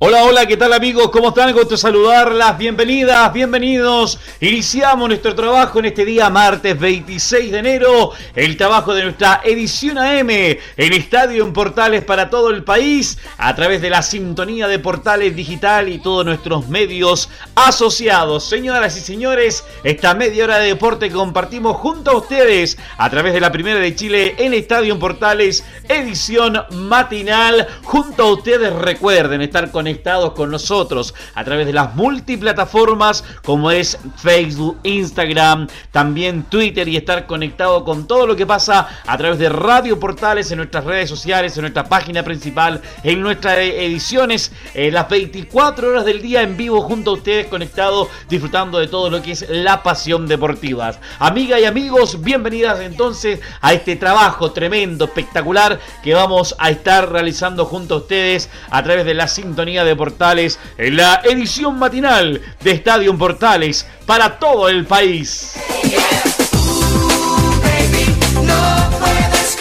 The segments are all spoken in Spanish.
Hola, hola, ¿qué tal amigos? ¿Cómo están? Gusto saludarlas. Bienvenidas, bienvenidos. Iniciamos nuestro trabajo en este día martes 26 de enero. El trabajo de nuestra edición AM en Estadio en Portales para todo el país a través de la sintonía de Portales Digital y todos nuestros medios asociados. Señoras y señores, esta media hora de deporte que compartimos junto a ustedes a través de la Primera de Chile en Estadio en Portales, edición matinal. Junto a ustedes recuerden estar con conectados con nosotros a través de las multiplataformas como es Facebook, Instagram, también Twitter y estar conectado con todo lo que pasa a través de Radio Portales en nuestras redes sociales, en nuestra página principal, en nuestras ediciones, eh, las 24 horas del día en vivo junto a ustedes conectados, disfrutando de todo lo que es la pasión deportiva. Amigas y amigos, bienvenidas entonces a este trabajo tremendo, espectacular que vamos a estar realizando junto a ustedes a través de la sintonía de Portales en la edición matinal de Estadio Portales para todo el país.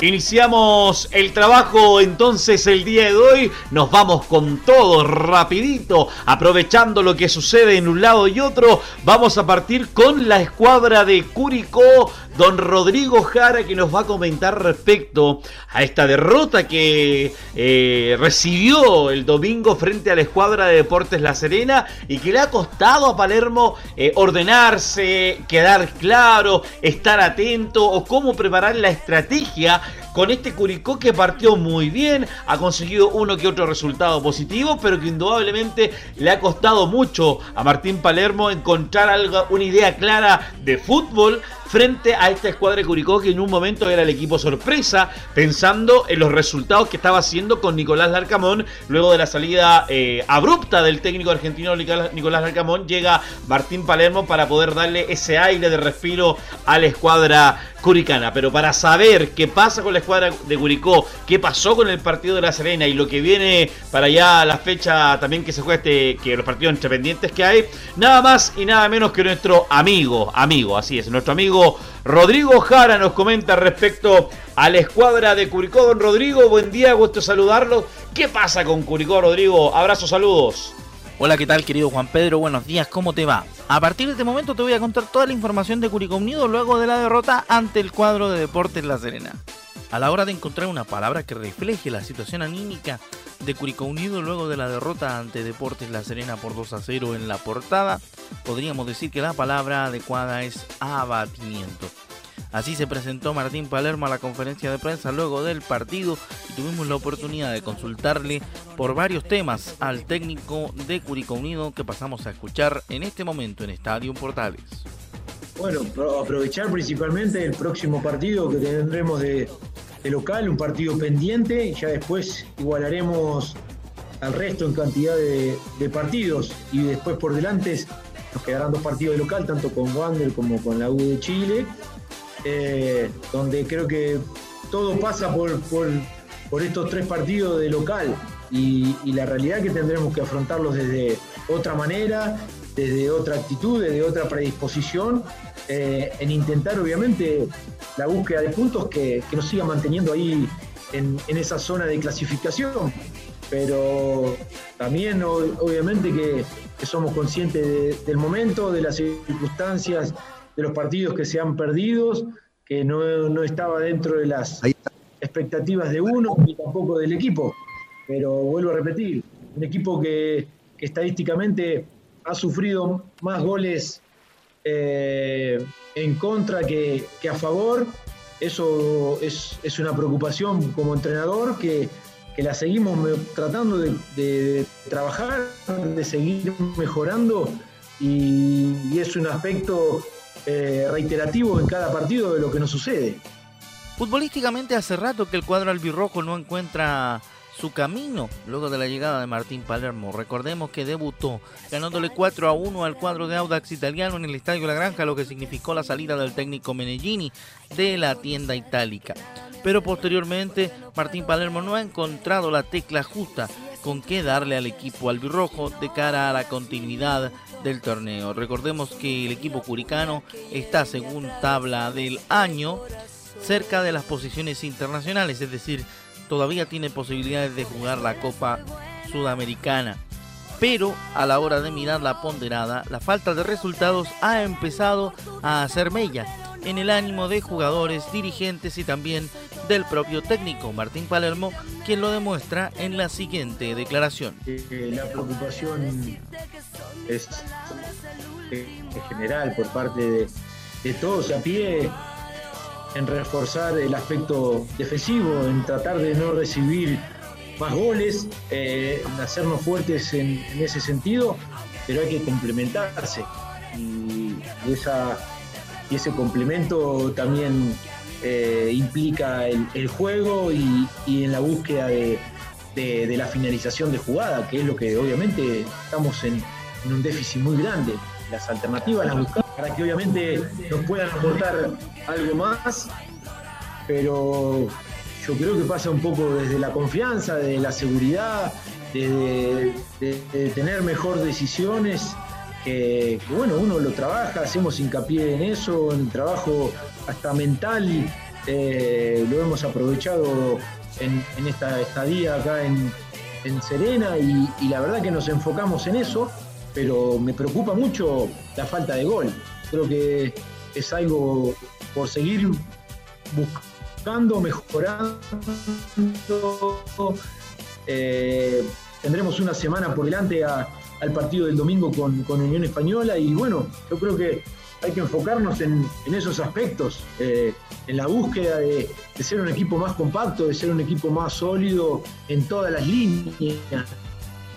Iniciamos el trabajo entonces el día de hoy. Nos vamos con todo rapidito, aprovechando lo que sucede en un lado y otro. Vamos a partir con la escuadra de Curicó don Rodrigo Jara que nos va a comentar respecto a esta derrota que eh, recibió el domingo frente a la escuadra de Deportes La Serena y que le ha costado a Palermo eh, ordenarse, quedar claro, estar atento o cómo preparar la estrategia con este Curicó que partió muy bien, ha conseguido uno que otro resultado positivo, pero que indudablemente le ha costado mucho a Martín Palermo encontrar algo, una idea clara de fútbol frente a esta escuadra de Curicó que en un momento era el equipo sorpresa, pensando en los resultados que estaba haciendo con Nicolás Larcamón, luego de la salida eh, abrupta del técnico argentino Nicolás Larcamón, llega Martín Palermo para poder darle ese aire de respiro a la escuadra curicana. Pero para saber qué pasa con la escuadra de Curicó, qué pasó con el partido de La Serena y lo que viene para allá la fecha también que se juega este, que los partidos independientes que hay, nada más y nada menos que nuestro amigo, amigo, así es, nuestro amigo Rodrigo Jara nos comenta respecto a la escuadra de Curicó. Don Rodrigo, buen día, gusto saludarlo. ¿Qué pasa con Curicó, Rodrigo? Abrazos, saludos. Hola, ¿qué tal, querido Juan Pedro? Buenos días, ¿cómo te va? A partir de este momento te voy a contar toda la información de Curicó Unido luego de la derrota ante el cuadro de Deportes La Serena. A la hora de encontrar una palabra que refleje la situación anímica de Curicó Unido luego de la derrota ante Deportes La Serena por 2 a 0 en la portada, podríamos decir que la palabra adecuada es abatimiento. Así se presentó Martín Palermo a la conferencia de prensa luego del partido y tuvimos la oportunidad de consultarle por varios temas al técnico de Curicó Unido que pasamos a escuchar en este momento en Estadio Portales. Bueno, aprovechar principalmente el próximo partido que tendremos de, local, un partido pendiente, ya después igualaremos al resto en cantidad de, partidos y después por delante nos quedarán dos partidos de local, tanto con Wander como con la U de Chile, eh, donde creo que todo pasa por, por, estos tres partidos de local y, la realidad que tendremos que afrontarlos desde otra manera, desde otra actitud, desde otra predisposición, eh, en intentar obviamente la búsqueda de puntos que, nos siga manteniendo ahí en, esa zona de clasificación. Pero también obviamente que, somos conscientes del momento, de las circunstancias, de los partidos que se han perdido, que no, estaba dentro de las expectativas de uno ni tampoco del equipo. Pero vuelvo a repetir, un equipo que, que estadísticamente ha sufrido más goles eh, en contra que, a favor. Eso es, una preocupación como entrenador que, la seguimos tratando de, trabajar, de seguir mejorando y, es un aspecto eh, reiterativo en cada partido de lo que nos sucede. Futbolísticamente hace rato que el cuadro albirrojo no encuentra su camino luego de la llegada de Martín Palermo. Recordemos que debutó ganándole 4 a 1 al cuadro de Audax italiano en el Estadio La Granja, lo que significó la salida del técnico Menellini de la tienda itálica. Pero posteriormente Martín Palermo no ha encontrado la tecla justa con qué darle al equipo albirrojo de cara a la continuidad del torneo. Recordemos que el equipo curicano está según tabla del año cerca de las posiciones internacionales, es decir, todavía tiene posibilidades de jugar la Copa Sudamericana. Pero a la hora de mirar la ponderada, la falta de resultados ha empezado a hacer mella en el ánimo de jugadores, dirigentes y también del propio técnico Martín Palermo, quien lo demuestra en la siguiente declaración. Eh, la preocupación es, general por parte de, todos a pie en reforzar el aspecto defensivo, en tratar de no recibir más goles, eh, en hacernos fuertes en, ese sentido, pero hay que complementarse. Y ese complemento también eh, implica el, juego y, en la búsqueda de, la finalización de jugada, que es lo que obviamente estamos en, un déficit muy grande. Las alternativas las buscamos para que obviamente nos puedan aportar algo más, pero yo creo que pasa un poco desde la confianza, de la seguridad, de, tener mejor decisiones, que, bueno, uno lo trabaja, hacemos hincapié en eso, en el trabajo hasta mental, eh, lo hemos aprovechado en, esta estadía acá en, Serena y, la verdad que nos enfocamos en eso pero me preocupa mucho la falta de gol. Creo que es algo por seguir buscando, mejorando. Eh, tendremos una semana por delante al partido del domingo con, Unión Española y bueno, yo creo que hay que enfocarnos en, esos aspectos, eh, en la búsqueda de, de, ser un equipo más compacto, de ser un equipo más sólido en todas las líneas,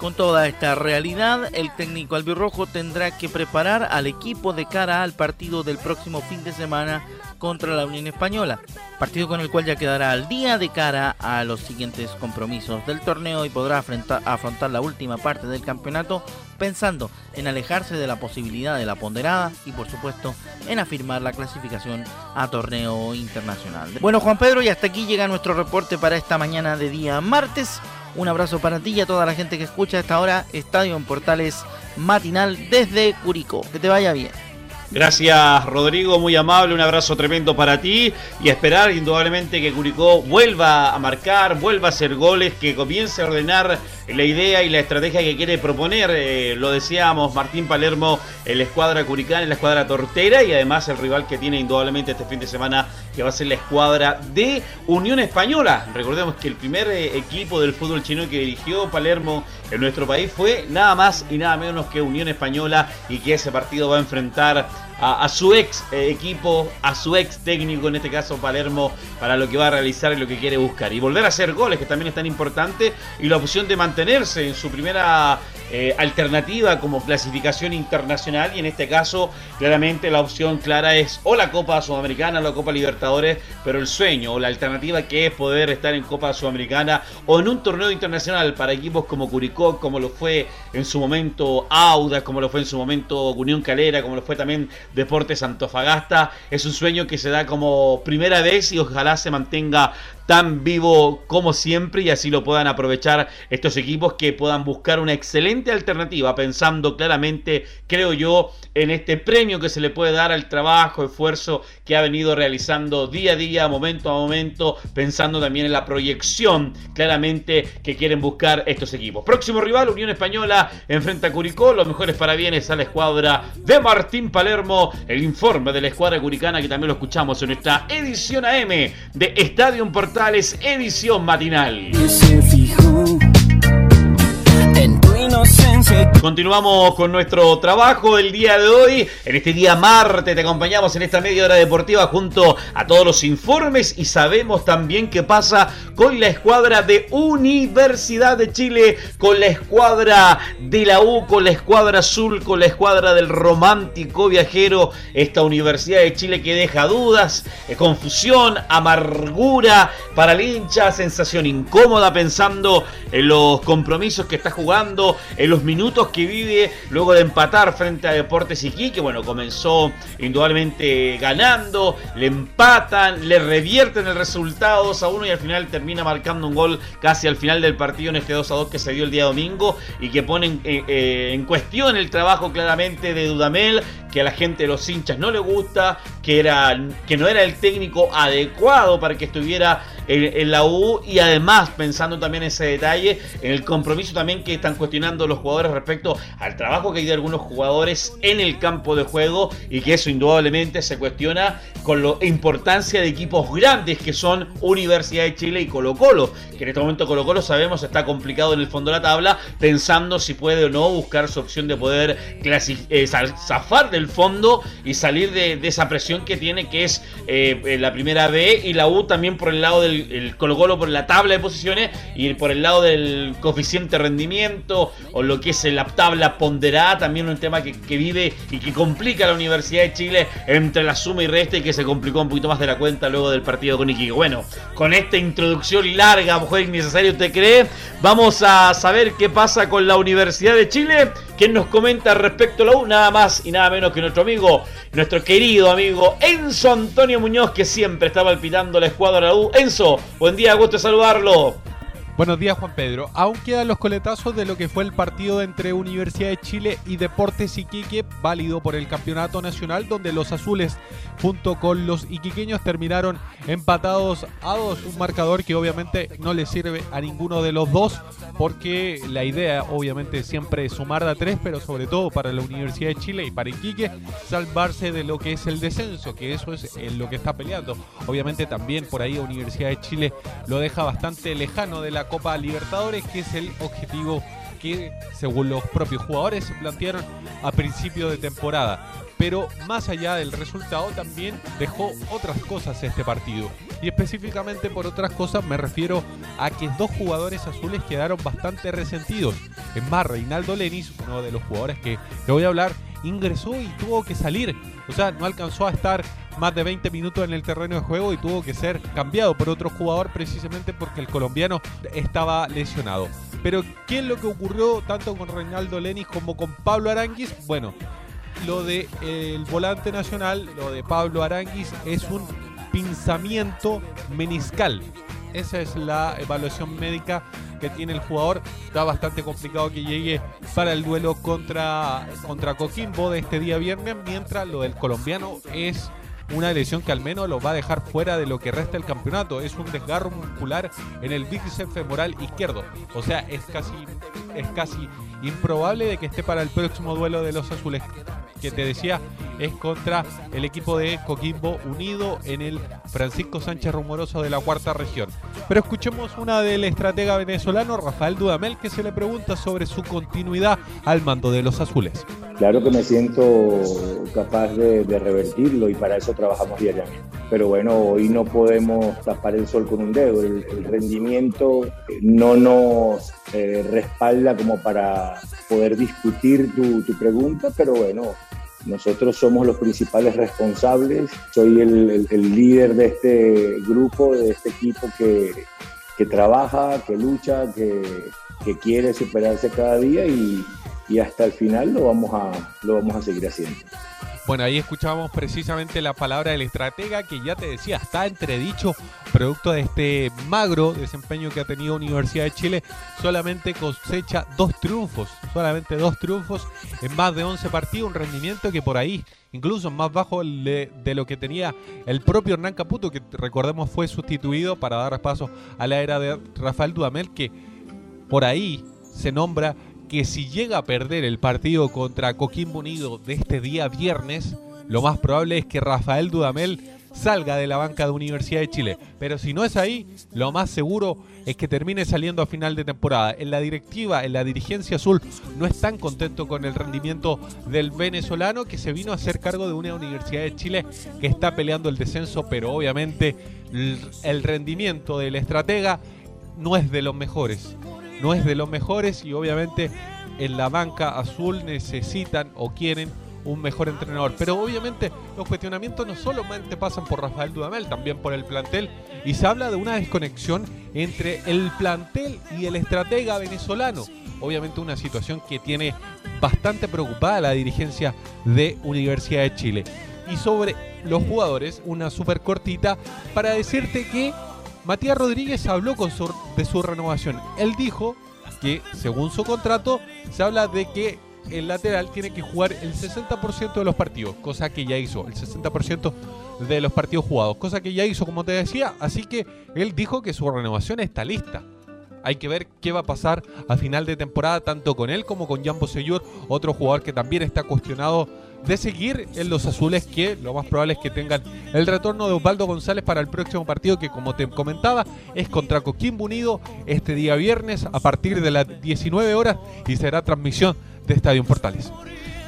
con toda esta realidad, el técnico albirrojo tendrá que preparar al equipo de cara al partido del próximo fin de semana contra la Unión Española, partido con el cual ya quedará al día de cara a los siguientes compromisos del torneo y podrá afrontar, la última parte del campeonato pensando en alejarse de la posibilidad de la ponderada y por supuesto en afirmar la clasificación a torneo internacional. Bueno Juan Pedro y hasta aquí llega nuestro reporte para esta mañana de día martes. Un abrazo para ti y a toda la gente que escucha a esta hora Estadio en Portales matinal desde Curicó. Que te vaya bien. Gracias Rodrigo, muy amable, un abrazo tremendo para ti y esperar indudablemente que Curicó vuelva a marcar, vuelva a hacer goles, que comience a ordenar la idea y la estrategia que quiere proponer. Eh, lo decíamos, Martín Palermo, la escuadra curicana, la escuadra tortera y además el rival que tiene indudablemente este fin de semana que va a ser la escuadra de Unión Española. Recordemos que el primer eh, equipo del fútbol chino que dirigió Palermo en nuestro país fue nada más y nada menos que Unión Española y que ese partido va a enfrentar a, su ex eh, equipo, a su ex técnico, en este caso Palermo, para lo que va a realizar y lo que quiere buscar. Y volver a hacer goles, que también es tan importante, y la opción de mantenerse en su primera eh, alternativa como clasificación internacional y en este caso claramente la opción clara es o la Copa Sudamericana o la Copa Libertadores, pero el sueño o la alternativa que es poder estar en Copa Sudamericana o en un torneo internacional para equipos como Curicó, como lo fue en su momento Audas, como lo fue en su momento Unión Calera, como lo fue también Deportes Antofagasta, es un sueño que se da como primera vez y ojalá se mantenga tan vivo como siempre y así lo puedan aprovechar estos equipos que puedan buscar una excelente alternativa pensando claramente, creo yo, en este premio que se le puede dar al trabajo, esfuerzo que ha venido realizando día a día, momento a momento, pensando también en la proyección claramente que quieren buscar estos equipos. Próximo rival, Unión Española, enfrenta a Curicó, los mejores parabienes a la escuadra de Martín Palermo, el informe de la escuadra curicana que también lo escuchamos en nuestra edición AM de Estadio Portal edición matinal. Continuamos con nuestro trabajo del día de hoy. En este día martes te acompañamos en esta media hora deportiva junto a todos los informes y sabemos también qué pasa con la escuadra de Universidad de Chile, con la escuadra de la U, con la escuadra azul, con la escuadra del romántico viajero. Esta Universidad de Chile que deja dudas, eh, confusión, amargura para el hincha, sensación incómoda pensando en los compromisos que está jugando, en los minutos que vive luego de empatar frente a Deportes Iquique. Bueno, comenzó indudablemente ganando, le empatan, le revierten el resultado 2 a 1 y al final termina marcando un gol casi al final del partido en este 2 a 2 que se dio el día domingo y que pone en, eh, eh, en cuestión el trabajo claramente de Dudamel, que a la gente de los hinchas no le gusta, que, era, que no era el técnico adecuado para que estuviera en, la U y además pensando también en ese detalle, en el compromiso también que están cuestionando los jugadores respecto al trabajo que hay de algunos jugadores en el campo de juego y que eso indudablemente se cuestiona con la importancia de equipos grandes que son Universidad de Chile y Colo Colo, que en este momento Colo Colo sabemos está complicado en el fondo de la tabla, pensando si puede o no buscar su opción de poder eh, zafar del fondo y salir de, esa presión que tiene que es eh, la primera B y la U también por el lado del el, por la tabla de posiciones y por el lado del coeficiente rendimiento o lo que es la tabla ponderada, también un tema que, vive y que complica la Universidad de Chile entre la suma y resta y que se complicó un poquito más de la cuenta luego del partido con Iquique. Bueno, con esta introducción larga, mujer innecesaria, ¿usted cree? Vamos a saber qué pasa con la Universidad de Chile. ¿Quién nos comenta respecto a la U? Nada más y nada menos que nuestro amigo, nuestro querido amigo Enzo Antonio Muñoz, que siempre está palpitando la escuadra U. Enzo, buen día, gusto saludarlo. Buenos días Juan Pedro. Aún quedan los coletazos de lo que fue el partido entre Universidad de Chile y Deportes Iquique, válido por el Campeonato Nacional, donde los azules junto con los iquiqueños terminaron empatados a dos. Un marcador que obviamente no le sirve a ninguno de los dos, porque la idea obviamente siempre es sumar a tres, pero sobre todo para la Universidad de Chile y para Iquique, salvarse de lo que es el descenso, que eso es lo que está peleando. Obviamente también por ahí Universidad de Chile lo deja bastante lejano de la Copa Libertadores, que es el objetivo que, según los propios jugadores, se plantearon a principio de temporada. Pero más allá del resultado, también dejó otras cosas este partido. Y específicamente por otras cosas me refiero a que dos jugadores azules quedaron bastante resentidos. Es más, Reinaldo Lenis, uno de los jugadores que le voy a hablar, ingresó y tuvo que salir. O sea, no alcanzó a estar más de 20 minutos en el terreno de juego y tuvo que ser cambiado por otro jugador precisamente porque el colombiano estaba lesionado. Pero ¿qué es lo que ocurrió tanto con Reinaldo Lenis como con Pablo Aranguis? Bueno, lo de el volante nacional, lo de Pablo Aranguis es un pinzamiento meniscal. Esa es la evaluación médica que tiene el jugador. Está bastante complicado que llegue para el duelo contra, contra Coquimbo de este día viernes, mientras lo del colombiano es una lesión que al menos lo va a dejar fuera de lo que resta del campeonato. Es un desgarro muscular en el bíceps femoral izquierdo. O sea, es casi, es casi improbable de que esté para el próximo duelo de los azules que te decía es contra el equipo de Coquimbo Unido en el Francisco Sánchez Rumoroso de la cuarta región. Pero escuchemos una del estratega venezolano Rafael Dudamel que se le pregunta sobre su continuidad al mando de los azules. Claro que me siento capaz de, revertirlo y para eso trabajamos diariamente. Pero bueno, hoy no podemos tapar el sol con un dedo. El, rendimiento no nos eh, respalda como para poder discutir tu pregunta, pero bueno, nosotros somos los principales responsables. Soy el, líder de este grupo, de este equipo que, trabaja, que lucha, que, quiere superarse cada día y, y, hasta el final lo vamos a, lo vamos a seguir haciendo. Bueno, ahí escuchábamos precisamente la palabra del estratega que ya te decía, está entredicho, producto de este magro desempeño que ha tenido Universidad de Chile, solamente cosecha dos triunfos, solamente dos triunfos en más de 11 partidos, un rendimiento que por ahí incluso más bajo de, lo que tenía el propio Hernán Caputo, que recordemos fue sustituido para dar paso a la era de Rafael Dudamel, que por ahí se nombra que si llega a perder el partido contra Coquimbo Unido de este día viernes, lo más probable es que Rafael Dudamel salga de la banca de Universidad de Chile. Pero si no es ahí, lo más seguro es que termine saliendo a final de temporada. En la directiva, en la dirigencia azul, no están contentos con el rendimiento del venezolano que se vino a hacer cargo de una Universidad de Chile que está peleando el descenso, pero obviamente el rendimiento del estratega no es de los mejores. No es de los mejores y obviamente en la banca azul necesitan o quieren un mejor entrenador. Pero obviamente los cuestionamientos no solamente pasan por Rafael Dudamel, también por el plantel. Y se habla de una desconexión entre el plantel y el estratega venezolano. Obviamente una situación que tiene bastante preocupada la dirigencia de Universidad de Chile. Y sobre los jugadores, una súper cortita para decirte que Matías Rodríguez habló con de su renovación. Él dijo que según su contrato se habla de que el lateral tiene que jugar el 60% de los partidos, cosa que ya hizo, el 60% de los partidos jugados, cosa que ya hizo, como te decía, así que él dijo que su renovación está lista. Hay que ver qué va a pasar a final de temporada, tanto con él como con Jambo Seyur, otro jugador que también está cuestionado de seguir en los azules, que lo más probable es que tengan el retorno de Osvaldo González para el próximo partido, que como te comentaba, es contra Coquimbo Unido este día viernes a partir de las 19 horas y será transmisión de Estadio Portales.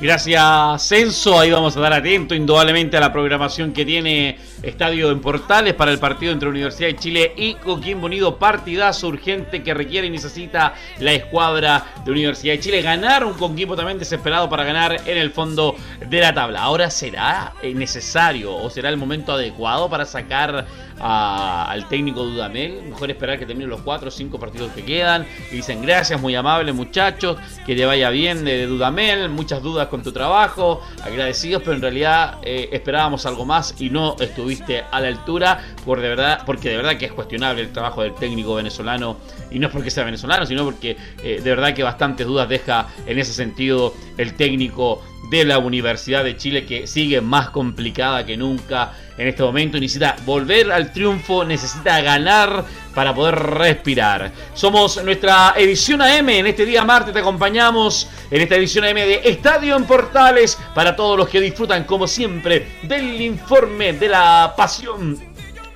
Gracias, Censo. Ahí vamos a dar atento indudablemente a la programación que tiene Estadio en Portales para el partido entre Universidad de Chile y Coquimbo Unido. Partidazo urgente que requiere y necesita la escuadra de Universidad de Chile. Ganar un Coquimbo también desesperado para ganar en el fondo de la tabla. Ahora será necesario o será el momento adecuado para sacar al técnico Dudamel. Mejor esperar que terminen los 4 o 5 partidos que quedan. Y dicen gracias, muy amables muchachos, que te vaya bien de Dudamel. Muchas dudas con tu trabajo, agradecidos, pero en realidad eh, esperábamos algo más y no estuviste a la altura por de verdad, porque de verdad que es cuestionable el trabajo del técnico venezolano. Y no es porque sea venezolano, sino porque eh, de verdad que bastantes dudas deja en ese sentido el técnico de la Universidad de Chile que sigue más complicada que nunca en este momento. Necesita volver al triunfo, necesita ganar para poder respirar. Somos nuestra edición AM. En este día martes te acompañamos en esta edición AM de Estadio en Portales para todos los que disfrutan, como siempre, del informe de la pasión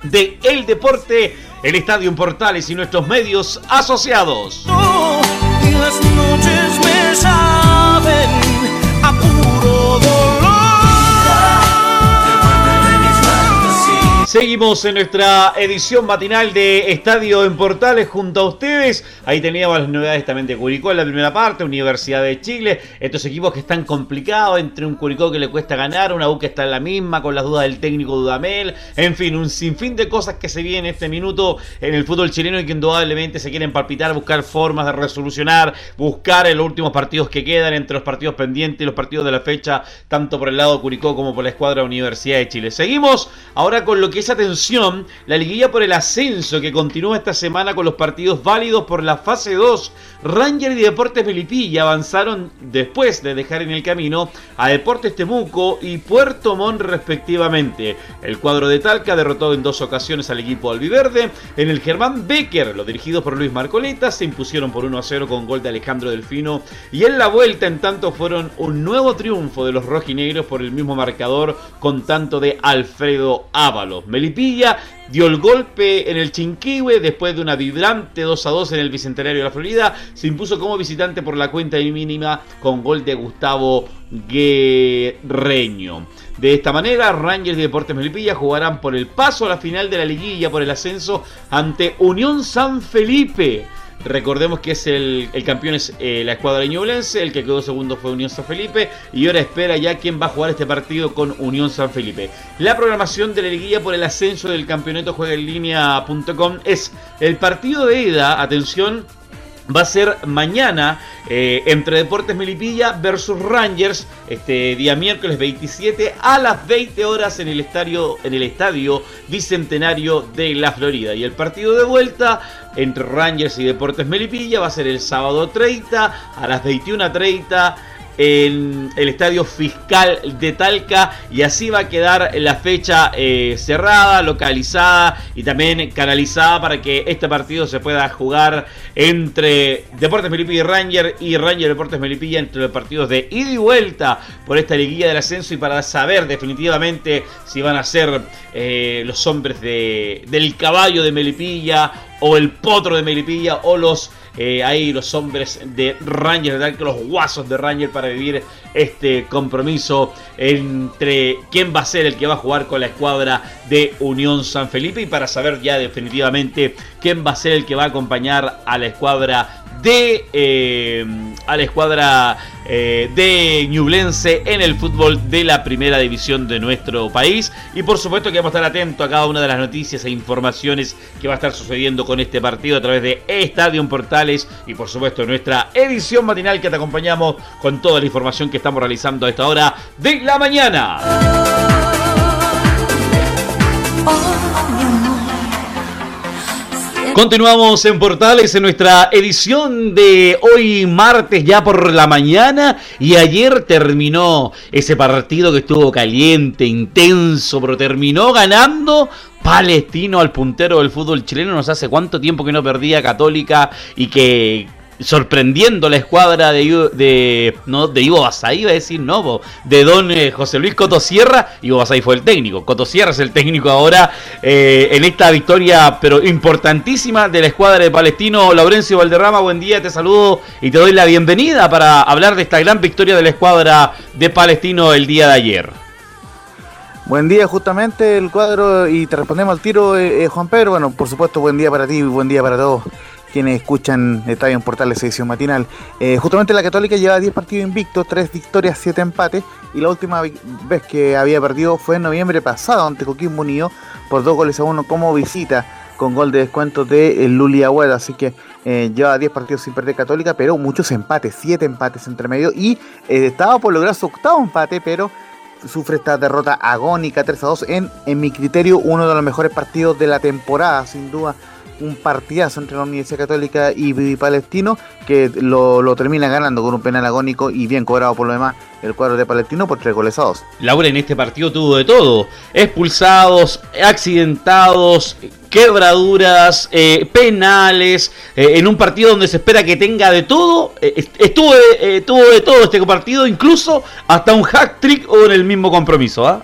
de el deporte, el Estadio en Portales y nuestros medios asociados. Seguimos en nuestra edición matinal de Estadio en Portales junto a ustedes. Ahí teníamos las novedades también de Curicó en la primera parte, Universidad de Chile. Estos equipos que están complicados, entre un Curicó que le cuesta ganar, una U que está en la misma, con las dudas del técnico Dudamel. En fin, un sinfín de cosas que se vienen en este minuto en el fútbol chileno y que indudablemente se quieren palpitar, buscar formas de resolucionar, buscar en los últimos partidos que quedan entre los partidos pendientes y los partidos de la fecha, tanto por el lado de Curicó como por la escuadra Universidad de Chile. Seguimos ahora con lo que esa atención la liguilla por el ascenso que continúa esta semana con los partidos válidos por la fase 2. Ranger y Deportes Melipilla avanzaron después de dejar en el camino a Deportes Temuco y Puerto Montt respectivamente. El cuadro de Talca derrotó en dos ocasiones al equipo albiverde. En el Germán Becker, los dirigidos por Luis Marcoleta, se impusieron por 1 a 0 con gol de Alejandro Delfino. Y en la vuelta, en tanto, fueron un nuevo triunfo de los rojinegros por el mismo marcador con tanto de Alfredo Ábalos. Melipilla dio el golpe en el Chinquihue después de una vibrante 2 a 2 en el Bicentenario de la Florida. Se impuso como visitante por la cuenta mínima con gol de Gustavo Guerreño. De esta manera, Rangers y Deportes Melipilla jugarán por el paso a la final de la liguilla por el ascenso ante Unión San Felipe. Recordemos que es el, campeón es eh, la escuadra ñublense, el que quedó segundo fue Unión San Felipe y ahora espera ya quién va a jugar este partido con Unión San Felipe. La programación de la liguilla por el ascenso del campeonato juega en línea.com es el partido de ida, atención, va a ser mañana eh, entre Deportes Melipilla versus Rangers, este día miércoles 27 a las 20 horas en el estadio, en el estadio Bicentenario de la Florida. Y el partido de vuelta entre Rangers y Deportes Melipilla va a ser el sábado 30 a las 21.30 en el estadio fiscal de Talca. Y así va a quedar la fecha eh, cerrada, localizada y también canalizada para que este partido se pueda jugar entre Deportes Melipilla y Ranger y Ranger Deportes Melipilla entre los partidos de ida y vuelta por esta liguilla del ascenso y para saber definitivamente si van a ser eh, los hombres de, del caballo de Melipilla o el potro de Melipilla o los eh, ahí los hombres de Ranger, que los guasos de Ranger para vivir este compromiso entre quién va a ser el que va a jugar con la escuadra de Unión San Felipe. Y para saber ya definitivamente quién va a ser el que va a acompañar a la escuadra eh, a la escuadra eh, de Ñublense en el fútbol de la primera división de nuestro país y por supuesto que vamos a estar atentos a cada una de las noticias e informaciones que va a estar sucediendo con este partido a través de Estadio Portales y por supuesto nuestra edición matinal que te acompañamos con toda la información que estamos realizando a esta hora de la mañana. Continuamos en Portales en nuestra edición de hoy martes ya por la mañana y ayer terminó ese partido que estuvo caliente, intenso, pero terminó ganando Palestino al puntero del fútbol chileno. Nos hace cuánto tiempo que no perdía Católica y que sorprendiendo la escuadra de, de, no, de Ivo Basay, iba a decir, no, de don eh, José Luis Cotosierra. Ivo Basay fue el técnico, Cotosierra es el técnico ahora eh, en esta victoria, pero importantísima de la escuadra de Palestino. Laurencio Valderrama, buen día, te saludo y te doy la bienvenida para hablar de esta gran victoria de la escuadra de Palestino el día de ayer. Buen día, justamente el cuadro, y te respondemos al tiro, eh, Juan Pedro. Bueno, por supuesto, buen día para ti, buen día para todos quienes escuchan Estadio en Portales edición matinal. Eh, justamente la Católica lleva 10 partidos invictos, 3 victorias, 7 empates y la última vez que había perdido fue en noviembre pasado ante Coquimbo Unido por 2 goles a 1 como visita con gol de descuento de eh, Luli Agüeda, así que eh, lleva 10 partidos sin perder Católica, pero muchos empates, 7 empates entre medio y estaba por lograr su octavo empate, pero sufre esta derrota agónica 3 a 2 en, en mi criterio uno de los mejores partidos de la temporada, sin duda un partidazo entre la Universidad Católica y, Palestino que lo, termina ganando con un penal agónico y bien cobrado por lo demás el cuadro de Palestino por tres golesados. Laura en este partido tuvo de todo, expulsados, accidentados, quebraduras, eh, penales, eh, en un partido donde se espera que tenga de todo, eh, estuvo, tuvo de todo este partido, incluso hasta un hack trick o en el mismo compromiso. ¿ah?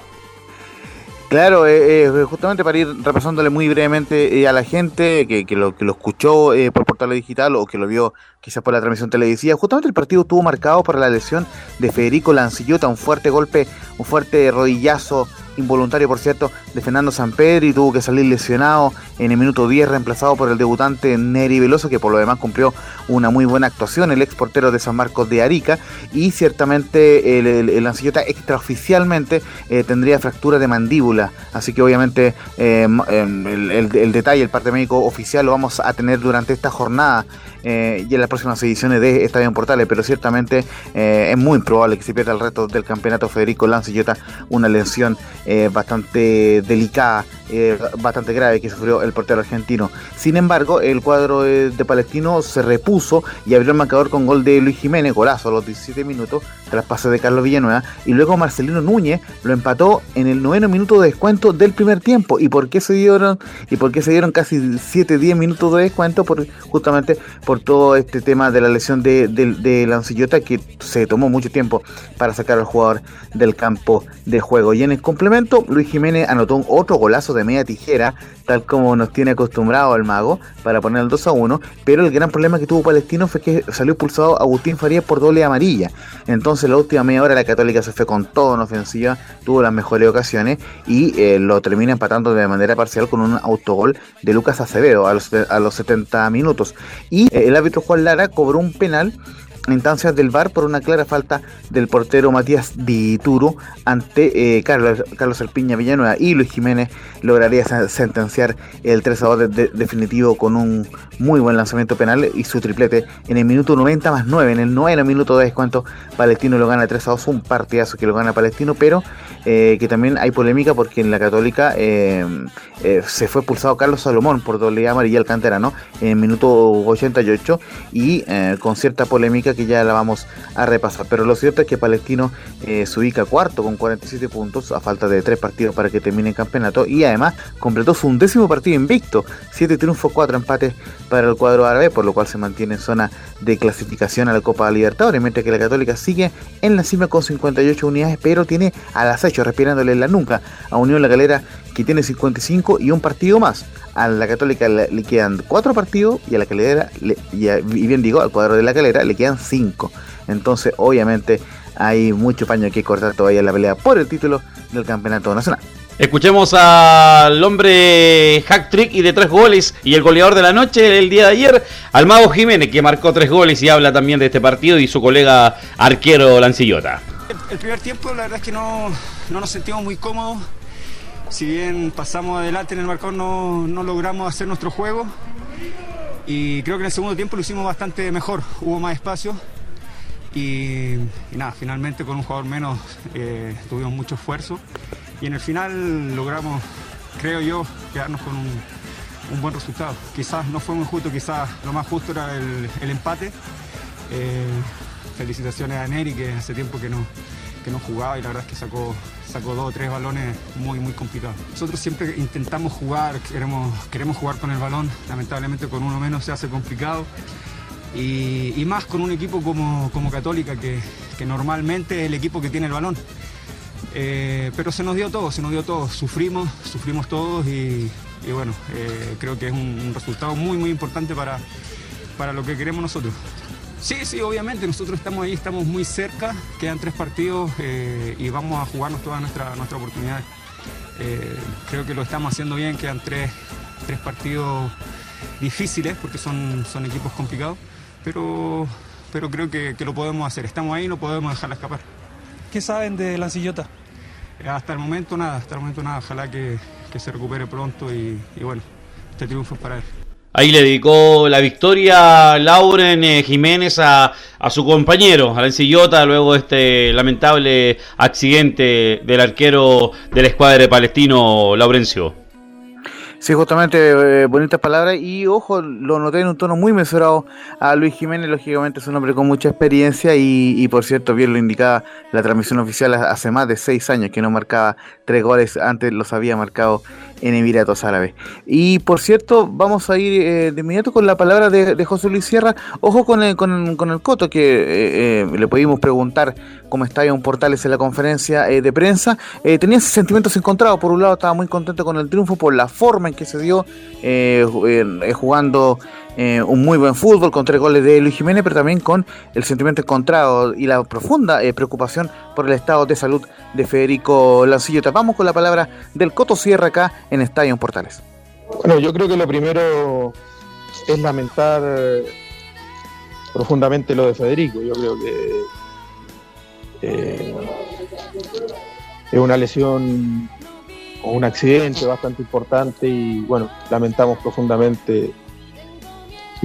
Claro, eh, eh, justamente para ir repasándole muy brevemente eh, a la gente que, que, lo, que lo escuchó por portal digital o que lo vio quizás por la transmisión televisiva, justamente el partido estuvo marcado por la lesión de Federico Lancillota, un fuerte golpe, un fuerte rodillazo involuntario por cierto, de Fernando Pedro y tuvo que salir lesionado en el minuto 10 reemplazado por el debutante Neri Veloso que por lo demás cumplió una muy buena actuación, el ex portero de San Marcos de Arica. Y ciertamente el, el, extraoficialmente eh, tendría fractura de mandíbula, así que obviamente eh, em, el, detalle, el parte médico oficial lo vamos a tener durante esta jornada eh, y en las próximas ediciones de Estadio Portales, pero ciertamente es muy probable que se pierda el resto del campeonato Federico Lancillota una lesión eh, bastante delicada, eh, bastante grave que sufrió el portero argentino. Sin embargo, el cuadro de, Palestino se repuso y abrió el marcador con gol de Luis Jiménez, golazo a los 17 minutos, tras pase de Carlos Villanueva, y luego Marcelino Núñez lo empató en el noveno minuto de descuento del primer tiempo. ¿Y por qué se dieron, y por qué se dieron casi 7-10 minutos de descuento? Por, justamente por todo este tema de la lesión de, de, Lancillota que se tomó mucho tiempo para sacar al jugador del campo de juego. Y en el complemento Luis Jiménez anotó otro golazo de media tijera, tal como nos tiene acostumbrado el mago, para poner el 2 a 1. Pero el gran problema que tuvo Palestino fue que salió expulsado Agustín Farías por doble amarilla. Entonces, la última media hora, la Católica se fue con todo en ofensiva, tuvo las mejores ocasiones y eh, lo termina empatando de manera parcial con un autogol de Lucas Acevedo a los, a los 70 minutos. Y eh, el árbitro Juan Lara cobró un penal instancias del VAR por una clara falta del portero Matías Dituro ante eh, Carlos, Carlos Alpiña Villanueva y Luis Jiménez lograría sentenciar el 3 a 2 definitivo con un muy buen lanzamiento penal y su triplete en el minuto 90 más 9, en el noveno minuto de descuento Palestino lo gana 3 a 2, un partidazo que lo gana Palestino, pero eh, que también hay polémica porque en la Católica eh, eh, se fue expulsado Carlos Salomón por doble amarilla al canterano en minuto 88 y con cierta polémica que ya la vamos a repasar. Pero lo cierto es que Palestino se ubica cuarto con 47 puntos a falta de tres partidos para que termine el campeonato y además completó su undécimo partido invicto, 7 triunfos, 4 empates para el cuadro árabe, por lo cual se mantiene en zona de clasificación a la Copa Libertadores, mientras que la Católica sigue en la cima con 58 unidades, pero tiene al acecho, respirándole la nuca a Unión La Calera, que tiene 55 y un partido más. A la Católica le, quedan 4 partidos y a la Calera, y, bien digo, al cuadro de la Calera le quedan 5. Entonces, obviamente, hay mucho paño que cortar todavía en la pelea por el título del Campeonato Nacional. Escuchemos al hombre hack trick y de tres goles y el goleador de la noche el día de ayer, al Mago Jiménez, que marcó tres goles y habla también de este partido y su colega arquero Lancillota. El, primer tiempo la verdad es que no, nos sentimos muy cómodos. Si bien pasamos adelante en el marcador no, no logramos hacer nuestro juego. Y creo que en el segundo tiempo lo hicimos bastante mejor, hubo más espacio. Y, nada, finalmente con un jugador menos eh, tuvimos mucho esfuerzo y en el final logramos, creo yo, quedarnos con un, buen resultado. Quizás no fue muy justo, quizás lo más justo era el, empate. Eh, felicitaciones a Neri que hace tiempo que no, que no jugaba y la verdad es que sacó, sacó dos o tres balones muy muy complicados. Nosotros siempre intentamos jugar, queremos, queremos jugar con el balón, lamentablemente con uno menos se hace complicado. Y, más con un equipo como, como Católica, que, que normalmente es el equipo que tiene el balón. Eh, pero se nos dio todo, se nos dio todo. Sufrimos, sufrimos todos y, bueno, eh, creo que es un, resultado muy, muy importante para, para lo que queremos nosotros. Sí, sí, obviamente, nosotros estamos ahí, estamos muy cerca, quedan tres partidos eh, y vamos a jugarnos todas nuestras nuestra oportunidades. creo que lo estamos haciendo bien, quedan tres, tres partidos difíciles porque son, son equipos complicados, pero, pero creo que, lo podemos hacer. Estamos ahí, no podemos dejarla escapar. ¿Qué saben de Lancillota? Hasta el momento nada, hasta el momento nada. Ojalá que, se recupere pronto y, bueno, este triunfo es para él. Ahí le dedicó la victoria Lauren eh, Jiménez a, su compañero, a Lancillota, luego de este lamentable accidente del arquero del escuadre palestino Laurencio. Sí, justamente, eh, bonitas palabras. Y ojo, lo noté en un tono muy mesurado a Luis Jiménez, lógicamente es un hombre con mucha experiencia y, por cierto, bien lo indicaba la transmisión oficial hace más de seis años que no marcaba tres goles, antes los había marcado en Emiratos Árabes. Y por cierto, vamos a ir eh, de inmediato con la palabra de, José Luis Sierra. Ojo con el, con, con el Coto, que eh, eh, le pudimos preguntar cómo está en Portales en la conferencia de prensa. tenía sentimientos encontrados. Por un lado, estaba muy contento con el triunfo por la forma en que se dio jugando eh, un muy buen fútbol con tres goles de Luis Jiménez, pero también con el sentimiento encontrado y la profunda eh, preocupación por el estado de salud de Federico Lancillo. Vamos con la palabra del Coto Sierra acá en Estadio Portales. Bueno, yo creo que lo primero es lamentar profundamente lo de Federico. Yo creo que eh, es una lesión o un accidente bastante importante y bueno, lamentamos profundamente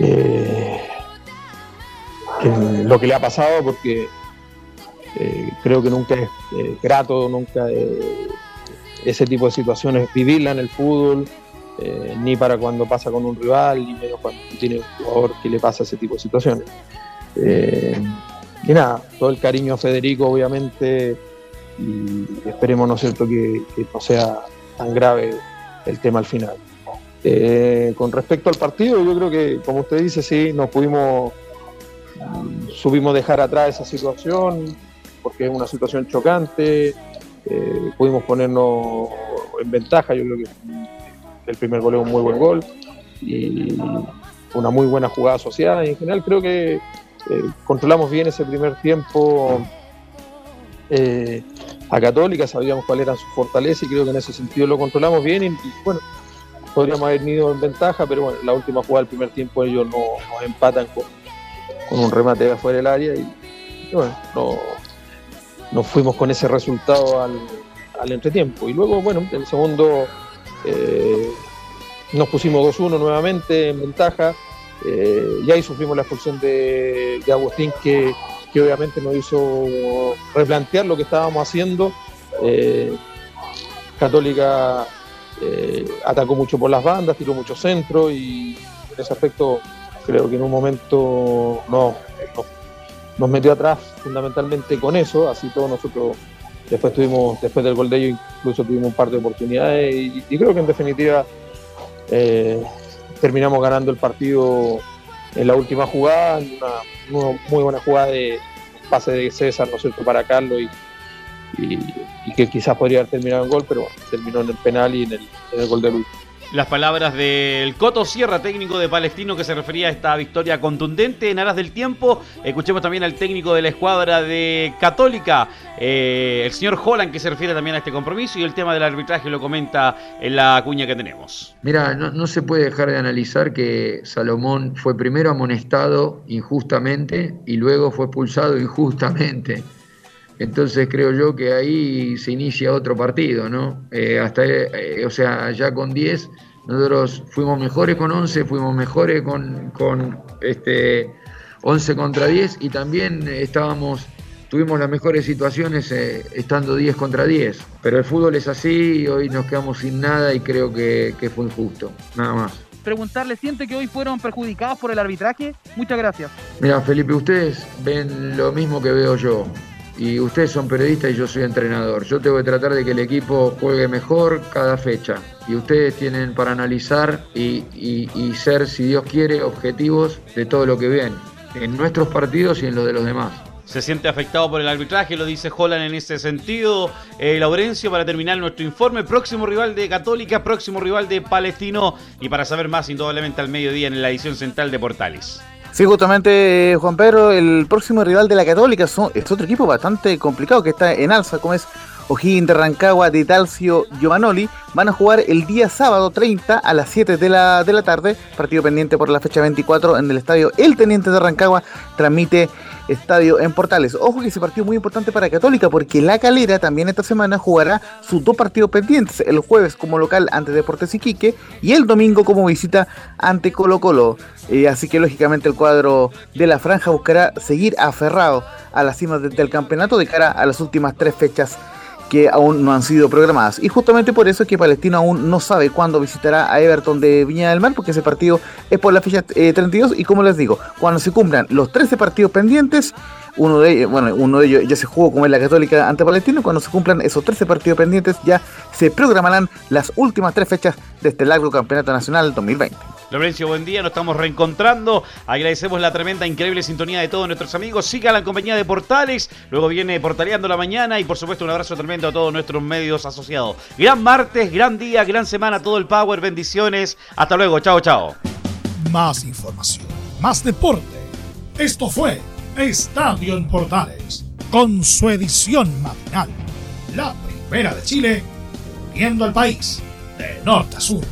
eh, lo que le ha pasado porque eh, creo que nunca es eh, grato, nunca ese tipo de situaciones vivirla en el fútbol, ni para cuando pasa con un rival, ni menos cuando tiene un jugador que le pasa ese tipo de situaciones. y nada, todo el cariño a Federico, obviamente, y esperemos, ¿no es cierto?, que no sea tan grave el tema al final. Eh, con respecto al partido, yo creo que, como usted dice, sí, nos pudimos, subimos dejar atrás esa situación, porque es una situación chocante, eh, pudimos ponernos en ventaja, yo creo que el primer gol es un muy buen gol y una muy buena jugada asociada, y en general creo que eh, controlamos bien ese primer tiempo a Católica, sabíamos cuál era su fortaleza y creo que en ese sentido lo controlamos bien y bueno, podríamos haber ido en ventaja, pero bueno, la última jugada del primer tiempo ellos no, nos empatan con, un remate de afuera del área y, bueno, no, fuimos con ese resultado al, entretiempo. Y luego, bueno, en el segundo eh, nos pusimos 2-1 nuevamente en ventaja. Eh, y ahí sufrimos la expulsión de, Agustín que, que, obviamente nos hizo replantear lo que estábamos haciendo Eh, Católica eh, atacó mucho por las bandas, tiró mucho centro y en ese aspecto creo que en un momento no, nos metió atrás fundamentalmente con eso, así todos nosotros después tuvimos, después del gol de ellos incluso tuvimos un par de oportunidades y, creo que en definitiva eh, terminamos ganando el partido en la última jugada, una, muy buena jugada de pase de César, ¿no es cierto?, para Carlos y, que quizás podría haber terminado en gol, pero terminó en el penal y en el, en el gol de Luis las palabras del Coto Sierra, técnico de Palestino, que se refería a esta victoria contundente en aras del tiempo. Escuchemos también al técnico de la escuadra de Católica, eh, el señor Holland, que se refiere también a este compromiso y el tema del arbitraje lo comenta en la cuña que tenemos. Mira, no, no se puede dejar de analizar que Salomón fue primero amonestado injustamente y luego fue expulsado injustamente. Entonces creo yo que ahí se inicia otro partido, ¿no? Eh, hasta, eh, o sea, ya con 10, nosotros fuimos mejores con 11, fuimos mejores con, con este, 11 contra 10 y también estábamos, tuvimos las mejores situaciones eh, estando 10 contra 10. Pero el fútbol es así y hoy nos quedamos sin nada y creo que, que fue injusto, nada más preguntarle, ¿siente que hoy fueron perjudicados por el arbitraje? Muchas gracias. Mira, Felipe, ustedes ven lo mismo que veo yo y ustedes son periodistas y yo soy entrenador. Yo tengo que tratar de que el equipo juegue mejor cada fecha. Y ustedes tienen para analizar y, ser, si Dios quiere, objetivos de todo lo que ven, en nuestros partidos y en los de los demás. Se siente afectado por el arbitraje, lo dice Holland en ese sentido. Eh, Laurencio, para terminar nuestro informe, próximo rival de Católica, próximo rival de Palestino. Y para saber más, indudablemente al mediodía en la edición central de Portales. Sí, justamente, Juan Pedro, el próximo rival de la Católica son, es otro equipo bastante complicado que está en alza, como es O'Higgins de Rancagua de Talcio Giovanoli. Van a jugar el día sábado 30 a las 7 de la, de la tarde, partido pendiente por la fecha 24 en el estadio El Teniente de Rancagua. Transmite estadio en Portales. Ojo que ese partido es muy importante para Católica porque La Calera también esta semana jugará sus dos partidos pendientes, el jueves como local ante Deportes Iquique y el domingo como visita ante Colo Colo. Eh, así que lógicamente el cuadro de la franja buscará seguir aferrado a la cima del campeonato de cara a las últimas tres fechas que aún no han sido programadas. Y justamente por eso es que Palestino aún no sabe cuándo visitará a Everton de Viña del Mar, porque ese partido es por la fecha 32. Eh, y como les digo, cuando se cumplan los 13 partidos pendientes, uno de ellos, bueno, uno de ellos ya se jugó como es la Católica ante Palestino, cuando se cumplan esos 13 partidos pendientes, ya se programarán las últimas tres fechas de este largo campeonato nacional 2020. Lorenzo, buen día, nos estamos reencontrando. Agradecemos la tremenda, increíble sintonía de todos nuestros amigos. Siga la compañía de Portales, luego viene Portaleando la mañana y por supuesto un abrazo tremendo a todos nuestros medios asociados. Gran martes, gran día, gran semana, todo el power, bendiciones. Hasta luego, chao, chao. Más información, más deporte. Esto fue Estadio en Portales, con su edición matinal. La primera de Chile, viendo al país de norte a sur.